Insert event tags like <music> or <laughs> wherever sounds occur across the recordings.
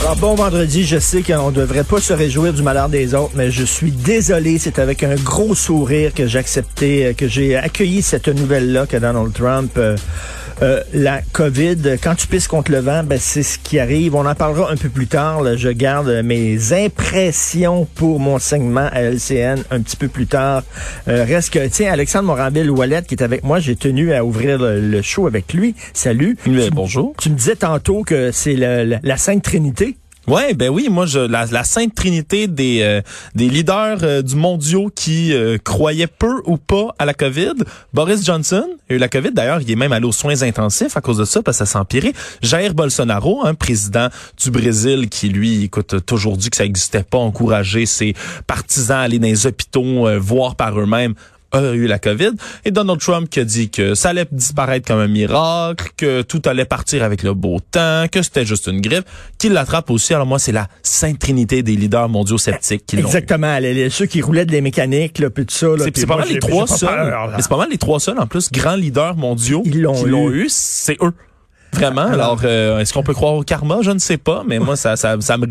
Alors bon vendredi, je sais qu'on ne devrait pas se réjouir du malheur des autres, mais je suis désolé, c'est avec un gros sourire que j'ai accepté, euh, que j'ai accueilli cette nouvelle-là que Donald Trump, euh, euh, la COVID, quand tu pisses contre le vent, ben, c'est ce qui arrive. On en parlera un peu plus tard. là. Je garde mes impressions pour mon segment à LCN un petit peu plus tard. Euh, reste que, tiens, Alexandre Moranville-Ouellet qui est avec moi, j'ai tenu à ouvrir le, le show avec lui. Salut. Tu- bonjour. Tu me disais tantôt que c'est la, la Sainte Trinité. Ouais, ben oui, moi je la, la sainte trinité des euh, des leaders euh, du mondiaux qui euh, croyaient peu ou pas à la Covid. Boris Johnson a eu la Covid d'ailleurs, il est même allé aux soins intensifs à cause de ça parce que ça empiré. Jair Bolsonaro, un président du Brésil qui lui écoute toujours dit que ça n'existait pas encourager ses partisans à aller dans les hôpitaux voir par eux-mêmes a eu la COVID et Donald Trump qui a dit que ça allait disparaître comme un miracle, que tout allait partir avec le beau temps, que c'était juste une grippe, qu'il l'attrape aussi. Alors moi, c'est la sainte trinité des leaders mondiaux sceptiques qui l'ont eu. Exactement. Les, les- ceux qui roulaient de les mécaniques, là, puis tout ça. là, C'est pas mal les trois seuls. c'est pas mal les trois seuls en plus grands leaders mondiaux Ils qui eu. l'ont eu, c'est eux. Vraiment. Alors, euh, est-ce qu'on peut croire au karma? Je ne sais pas, mais moi ça ça ça me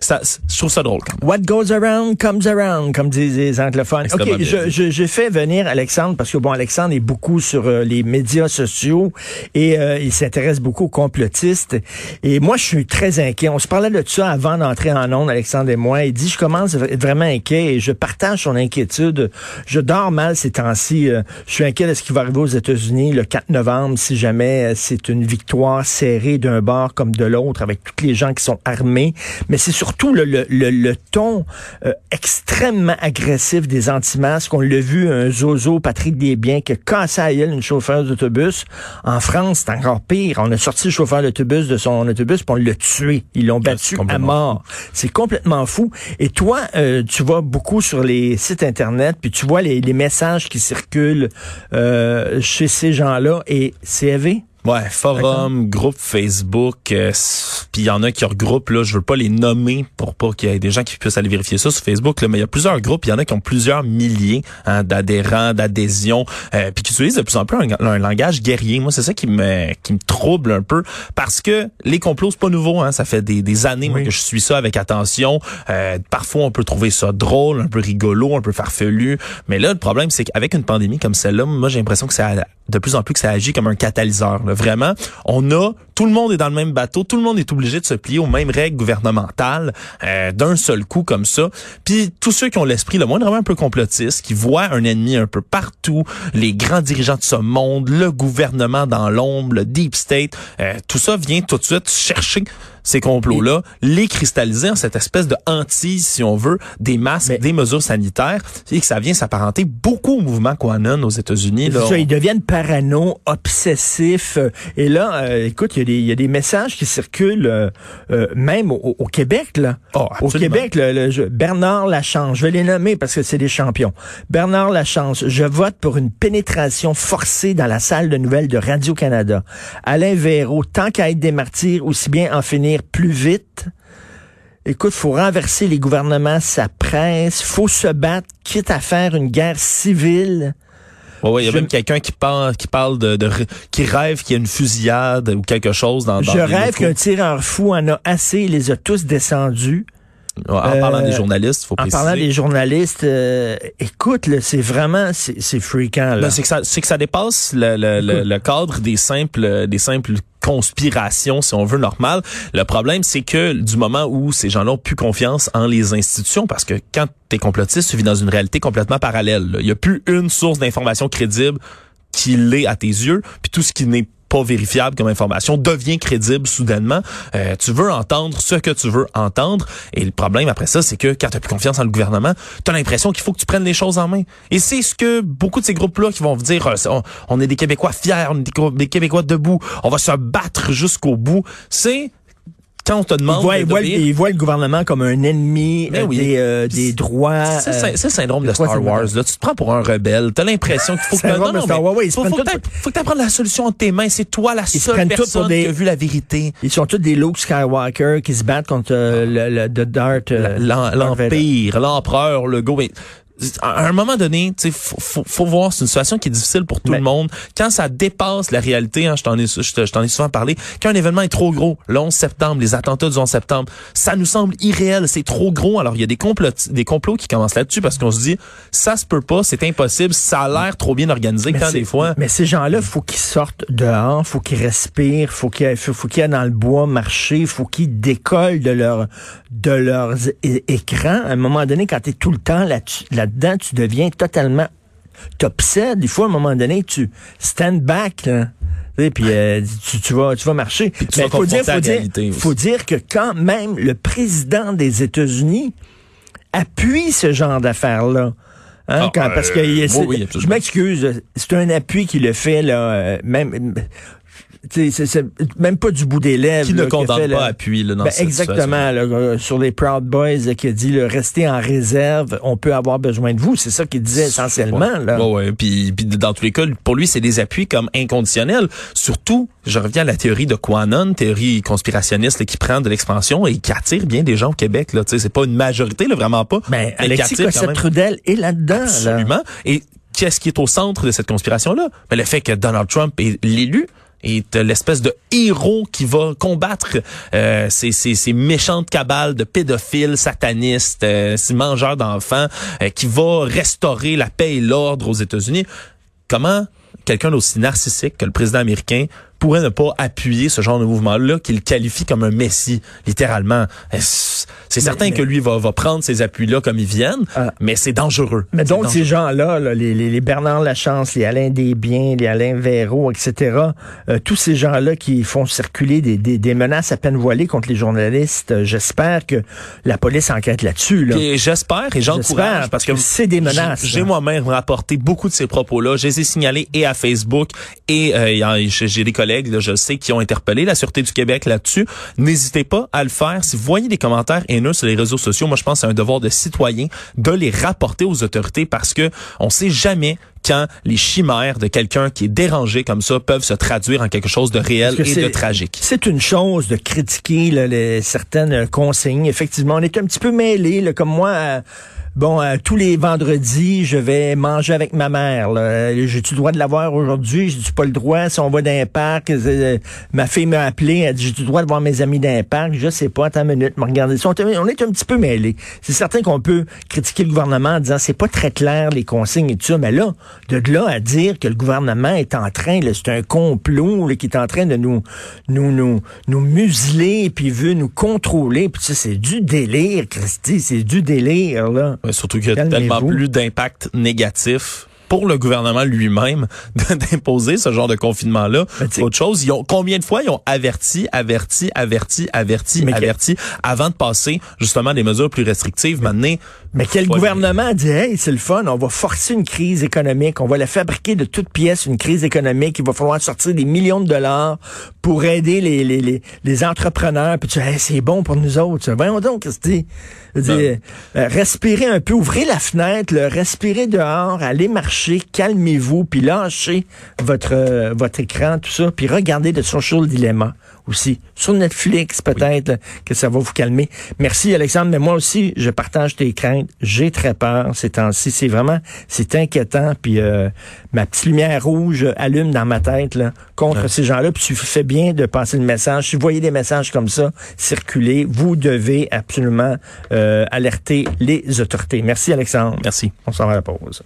ça, je trouve ça drôle. What goes around comes around, comme disent les anglophones. OK, bien je, j'ai fait venir Alexandre parce que, bon, Alexandre est beaucoup sur euh, les médias sociaux et euh, il s'intéresse beaucoup aux complotistes. Et moi, je suis très inquiet. On se parlait de ça avant d'entrer en ondes, Alexandre et moi. Il dit, je commence à être vraiment inquiet et je partage son inquiétude. Je dors mal ces temps-ci. Euh, Je suis inquiet de ce qui va arriver aux États-Unis le 4 novembre si jamais c'est une victoire serrée d'un bord comme de l'autre avec tous les gens qui sont armés. Mais c'est surtout le, le, le, le ton euh, extrêmement agressif des anti-masques. On l'a vu, un zozo, Patrick Desbiens, qui a cassé à gueule une chauffeur d'autobus. En France, c'est encore pire. On a sorti le chauffeur d'autobus de son autobus, puis on l'a tué. Ils l'ont battu à mort. C'est complètement fou. Et toi, euh, tu vas beaucoup sur les sites Internet, puis tu vois les, les messages qui circulent euh, chez ces gens-là, et c'est élevé. Ouais, forum, groupe Facebook, euh, puis il y en a qui regroupent là, je veux pas les nommer pour pas qu'il y ait des gens qui puissent aller vérifier ça sur Facebook là, mais il y a plusieurs groupes, il y en a qui ont plusieurs milliers hein, d'adhérents, d'adhésions, euh, puis qui utilisent de plus en plus un, un langage guerrier. Moi, c'est ça qui me qui me trouble un peu parce que les complots c'est pas nouveau, hein, ça fait des, des années moi, que je suis ça avec attention. Euh, parfois, on peut trouver ça drôle, un peu rigolo, un peu farfelu, mais là, le problème c'est qu'avec une pandémie comme celle-là, moi j'ai l'impression que ça de plus en plus que ça agit comme un catalyseur. là. Vraiment, on a tout le monde est dans le même bateau, tout le monde est obligé de se plier aux mêmes règles gouvernementales euh, d'un seul coup comme ça. Puis tous ceux qui ont l'esprit le moindrement un peu complotiste, qui voient un ennemi un peu partout, les grands dirigeants de ce monde, le gouvernement dans l'ombre, le deep state, euh, tout ça vient tout de suite chercher ces complots-là, les cristalliser en cette espèce de hantise, si on veut, des masques, Mais- des mesures sanitaires, et que ça vient s'apparenter beaucoup au mouvement QAnon aux États-Unis. là. Ça, ils deviennent parano, obsessifs. euh, Et là, euh, écoute, il y, a des- il y a des messages qui circulent euh, euh, même au, au Québec. Là. Oh, au. Québec, le, le- je- Bernard Lachance, je vais les nommer parce que c'est des champions. Bernard Lachance, je vote pour une pénétration forcée dans la salle de nouvelles de Radio-Canada. Alain Véraud, tant qu'à être des martyrs, aussi bien en finir plus vite. Écoute, faut renverser les gouvernements, sa presse, faut se battre, quitte à faire une guerre civile. Ouais, ouais, il y a Je- même quelqu'un qui parle, qui parle de, qui rêve qu'il y a une fusillade ou quelque chose dans. dans Je rêve qu'un tireur fou en a assez, il les a tous descendus. En parlant Euh, des journalistes, faut En préciser. parlant des journalistes, euh, écoute, c'est vraiment, c'est. Là. Ben, c'est que ça, c'est que ça dépasse le, le, le, le cadre des simples, des simples conspirations, si on veut, normales. Le problème, c'est que du moment où ces gens-là ont plus confiance en les institutions, parce que quand t'es complotiste, tu vis dans une réalité complètement parallèle. Il y a plus une source d'information crédible qui l'est à tes yeux, puis tout ce qui n'est pas vérifiable comme information devient crédible soudainement. Euh, tu veux entendre ce que tu veux entendre. Et le problème après ça, c'est que quand tu plus confiance en le gouvernement, tu as l'impression qu'il faut que tu prennes les choses en main. Et c'est ce que beaucoup de ces groupes-là qui vont vous dire, euh, on, on est des Québécois fiers, on est des Québécois debout, on va se battre jusqu'au bout. C'est quand on te demande il voit, de il voit- il voit le gouvernement comme un ennemi Mais euh, oui. des, euh, des droits. C'est euh, c'est- le syndrome de Star. Wars. Là. Tu te prends pour un rebelle. T'as l'impression qu'il faut que <laughs> non, non, Star Wars, oui, ils faut, faut tout faut que tu la solution entre tes mains. C'est toi la se seule personne des- qui a vu la vérité. Ils sont tous des Luke Skywalker qui se battent contre euh, le, le The Darth. euh. L'empire, l'empereur, le go. À un moment donné, tu sais, faut, faut, faut voir, c'est une situation qui est difficile pour tout Mais- le monde. Quand ça dépasse la réalité, hein, je t'en ai, je te- je t'en ai souvent parlé, quand un événement est trop gros, le 11 septembre, les attentats du 11 septembre, ça nous semble irréel, c'est trop gros. Alors, il y a des complots, des complots qui commencent là-dessus parce qu'on se dit, ça se peut pas, c'est impossible, ça a l'air trop bien organisé quand des fois. Mais ces gens-là, faut qu'ils sortent dehors, faut qu'ils respirent, faut qu'ils faut, faut qu'ils aillent dans le bois marcher, faut qu'ils décollent de leur de leurs écrans. À un moment donné, quand tu es tout le temps là- là-dedans, tu deviens totalement t'obsèdes. Il faut à un moment donné, tu stand back. Là. Puis euh, tu, tu vas tu vas marcher. tu Mais vas faut dire, faut dire, faut dire que quand même le président des États-Unis appuie ce genre d'affaires-là. Hein, Ah, quand- parce que euh, oui, oui, je m'excuse, c'est un appui qui le fait là, euh, même c'est c'est même pas du bout des lèvres. Qui ne là, condamne fait, là. pas appui là, dans Ben, cette exactement, là, euh, sur les Proud Boys qui a dit le rester en réserve, on peut avoir besoin de vous. C'est ça qu'il disait essentiellement. Là. Ouais, ouais. Puis, puis dans tous les cas, pour lui, c'est des appuis comme inconditionnels. Surtout, je reviens à la théorie de Quanon, théorie conspirationniste là, qui prend de l'expansion et qui attire bien des gens au Québec. Là, Tu sais, c'est pas une majorité, là, vraiment pas. Ben, mais Alexis. Cossette-Trudel est là-dedans. là. Absolument. Et qu'est-ce qui est au centre de cette conspiration-là? Ben, le fait que Donald Trump est l'élu est l'espèce de héros qui va combattre euh, ces, ces, ces méchantes cabales de pédophiles, satanistes, euh, ces mangeurs d'enfants, euh, qui va restaurer la paix et l'ordre aux États-Unis. Comment quelqu'un d'aussi narcissique que le président américain pourrait ne pas appuyer ce genre de mouvement-là qu'il qualifie comme un messie, littéralement. C'est certain mais- que lui va, va prendre ces appuis-là comme ils viennent, Ah. mais c'est dangereux. Mais donc, dangereux. ces gens-là, là, les, les, les Bernard Lachance, les Alain Desbiens, les Alain Véraud, etc., euh, tous ces gens-là qui font circuler des, des, des menaces à peine voilées contre les journalistes, euh, j'espère que la police enquête là-dessus. Là. Puis j'espère et j'encourage parce que c'est des menaces, J'ai moi-même rapporté beaucoup de ces propos-là. Je les ai signalés et à Facebook et euh, j'ai des collègues, là, je sais, qui ont interpellé la Sûreté du Québec là-dessus. N'hésitez pas à le faire. Si vous voyez des commentaires haineux sur les réseaux sociaux, moi je pense que c'est un devoir de citoyen de les rapporter aux autorités parce que on sait jamais quand les chimères de quelqu'un qui est dérangé comme ça peuvent se traduire en quelque chose de réel et de tragique. C'est une chose de critiquer là, les, certaines consignes. Effectivement, on est un petit peu mêlés, là, comme moi. euh, Bon, euh, tous les vendredis, je vais manger avec ma mère. Euh, J'ai-tu le droit de l'avoir aujourd'hui? J'ai-tu pas le droit? Si on va dans un parc, euh, ma fille m'a appelé, elle dit, j'ai-tu droit de voir mes amis dans un parc? Je sais pas, attends une minute, me regarder ça. On est un petit peu mêlés. C'est certain qu'on peut critiquer le gouvernement en disant, c'est pas très clair les consignes et tout ça, mais là, de là à dire que le gouvernement est en train, c'est un complot là, qui est en train de nous, nous, nous, nous museler, puis veut nous contrôler, puis ça, c'est du délire, Christy, c'est du délire, là. Surtout qu'il y a tellement plus d'impact négatif pour le gouvernement lui-même <laughs> d'imposer ce genre de confinement-là. Sais- Autre chose, ils ont combien de fois ils ont averti, averti, averti, averti, Mais averti avant de passer justement des mesures plus restrictives? Maintenant, Mais quel gouvernement dit, hey, c'est le fun, on va forcer une crise économique, on va la fabriquer de toutes pièces, une crise économique, il va falloir sortir des millions de dollars pour aider les, les, les, les entrepreneurs, puis tu dis, Hey, c'est bon pour nous autres. Voyons donc, Christy. Dire, euh, respirez un peu, ouvrez la fenêtre, là, respirez dehors, allez marcher, calmez-vous, puis lâchez votre, euh, votre écran, tout ça, puis regardez de Social Dilemma aussi. Sur Netflix, peut-être, que ça va vous calmer. Merci, Alexandre, mais moi aussi, je partage tes craintes. J'ai très peur ces temps-ci. C'est vraiment, c'est inquiétant, puis euh, ma petite lumière rouge allume dans ma tête, là, contre ces gens-là, puis tu fais bien de passer le message. Si vous voyez des messages comme ça circuler, vous devez absolument euh, alerter les autorités. Merci, Alexandre. merci. On s'en va à la pause.